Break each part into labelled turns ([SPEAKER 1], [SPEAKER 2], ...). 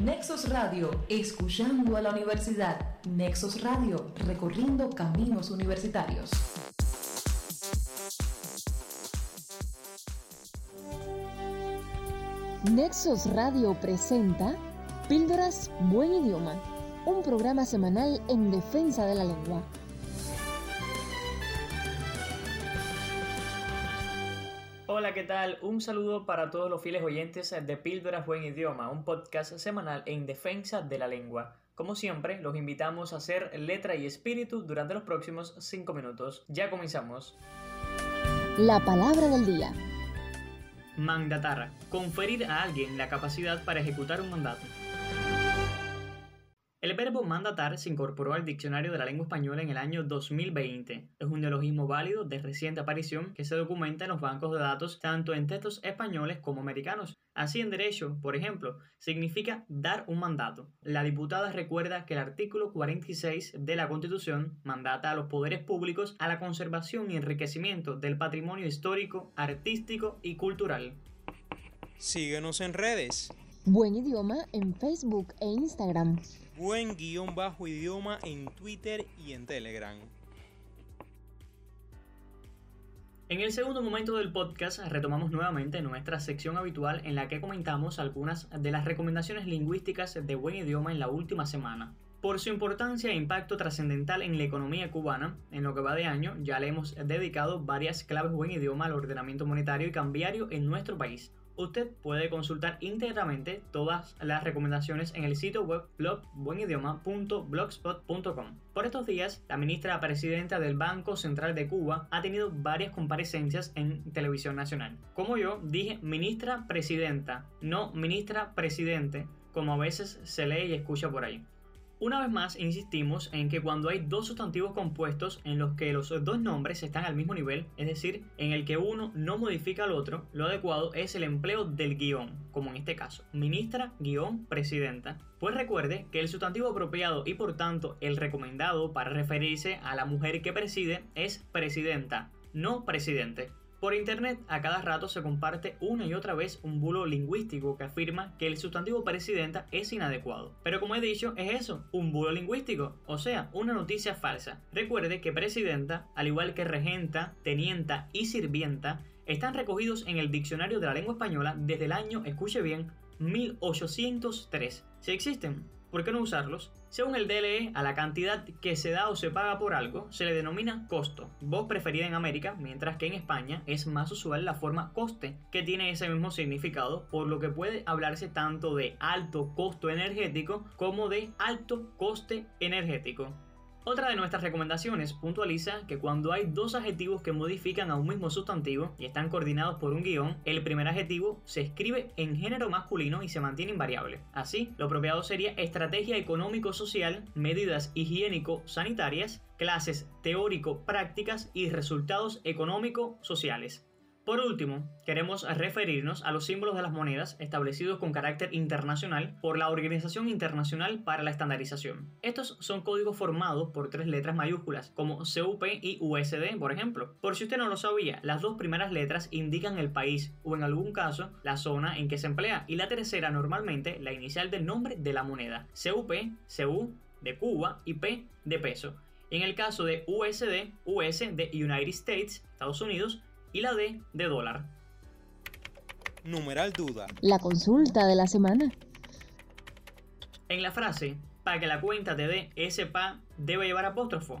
[SPEAKER 1] Nexos Radio, escuchando a la universidad. Nexos Radio, recorriendo caminos universitarios.
[SPEAKER 2] Nexos Radio presenta Píldoras Buen Idioma, un programa semanal en defensa de la lengua.
[SPEAKER 3] Hola, ¿qué tal? Un saludo para todos los fieles oyentes de Píldoras Buen Idioma, un podcast semanal en defensa de la lengua. Como siempre, los invitamos a hacer letra y espíritu durante los próximos 5 minutos. Ya comenzamos.
[SPEAKER 2] La palabra del día.
[SPEAKER 3] Mandatar. Conferir a alguien la capacidad para ejecutar un mandato. El verbo mandatar se incorporó al diccionario de la lengua española en el año 2020. Es un neologismo válido de reciente aparición que se documenta en los bancos de datos tanto en textos españoles como americanos. Así en derecho, por ejemplo, significa dar un mandato. La diputada recuerda que el artículo 46 de la Constitución mandata a los poderes públicos a la conservación y enriquecimiento del patrimonio histórico, artístico y cultural.
[SPEAKER 4] Síguenos en redes.
[SPEAKER 2] Buen idioma en Facebook e Instagram.
[SPEAKER 4] Buen guion bajo idioma en Twitter y en Telegram.
[SPEAKER 3] En el segundo momento del podcast retomamos nuevamente nuestra sección habitual en la que comentamos algunas de las recomendaciones lingüísticas de buen idioma en la última semana. Por su importancia e impacto trascendental en la economía cubana, en lo que va de año ya le hemos dedicado varias claves buen idioma al ordenamiento monetario y cambiario en nuestro país. Usted puede consultar íntegramente todas las recomendaciones en el sitio web blog buenidioma.blogspot.com. Por estos días, la ministra presidenta del Banco Central de Cuba ha tenido varias comparecencias en televisión nacional. Como yo dije, ministra presidenta, no ministra presidente, como a veces se lee y escucha por ahí. Una vez más, insistimos en que cuando hay dos sustantivos compuestos en los que los dos nombres están al mismo nivel, es decir, en el que uno no modifica al otro, lo adecuado es el empleo del guion, como en este caso, ministra guion presidenta. Pues recuerde que el sustantivo apropiado y por tanto el recomendado para referirse a la mujer que preside es presidenta, no presidente. Por internet a cada rato se comparte una y otra vez un bulo lingüístico que afirma que el sustantivo presidenta es inadecuado. Pero como he dicho, es eso, un bulo lingüístico, o sea, una noticia falsa. Recuerde que presidenta, al igual que regenta, tenienta y sirvienta, están recogidos en el diccionario de la lengua española desde el año, escuche bien, 1803. Si existen, ¿por qué no usarlos? Según el DLE, a la cantidad que se da o se paga por algo se le denomina costo, voz preferida en América, mientras que en España es más usual la forma coste, que tiene ese mismo significado, por lo que puede hablarse tanto de alto costo energético como de alto coste energético. Otra de nuestras recomendaciones puntualiza que cuando hay dos adjetivos que modifican a un mismo sustantivo y están coordinados por un guion, el primer adjetivo se escribe en género masculino y se mantiene invariable. Así, lo apropiado sería estrategia económico-social, medidas higiénico-sanitarias, clases teórico-prácticas y resultados económico-sociales. Por último, queremos referirnos a los símbolos de las monedas establecidos con carácter internacional por la Organización Internacional para la Estandarización. Estos son códigos formados por tres letras mayúsculas, como CUP y USD, por ejemplo. Por si usted no lo sabía, las dos primeras letras indican el país o en algún caso la zona en que se emplea y la tercera normalmente la inicial del nombre de la moneda. CUP, CU de Cuba y P de peso. En el caso de USD, US de United States, Estados Unidos, y la D de dólar.
[SPEAKER 4] Numeral duda.
[SPEAKER 2] La consulta de la semana.
[SPEAKER 3] En la frase, para que la cuenta te dé ese pa, debe llevar apóstrofo.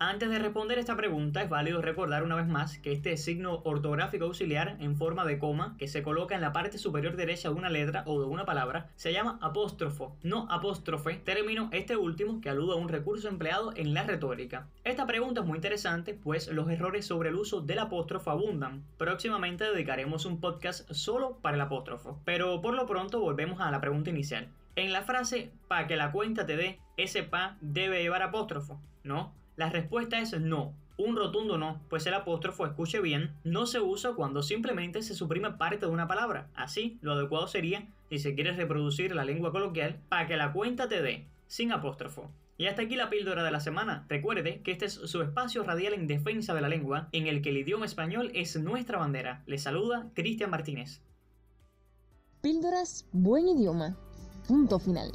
[SPEAKER 3] Antes de responder esta pregunta es válido recordar una vez más que este signo ortográfico auxiliar en forma de coma que se coloca en la parte superior derecha de una letra o de una palabra se llama apóstrofo, no apóstrofe, término este último que alude a un recurso empleado en la retórica. Esta pregunta es muy interesante pues los errores sobre el uso del apóstrofo abundan. Próximamente dedicaremos un podcast solo para el apóstrofo, pero por lo pronto volvemos a la pregunta inicial. En la frase para que la cuenta te dé ese pa debe llevar apóstrofo, ¿no? La respuesta es no. Un rotundo no, pues el apóstrofo, escuche bien, no se usa cuando simplemente se suprime parte de una palabra. Así, lo adecuado sería, si se quiere reproducir la lengua coloquial, para que la cuenta te dé, sin apóstrofo. Y hasta aquí la píldora de la semana. Recuerde que este es su espacio radial en defensa de la lengua, en el que el idioma español es nuestra bandera. Le saluda Cristian Martínez.
[SPEAKER 2] Píldoras Buen Idioma. punto final.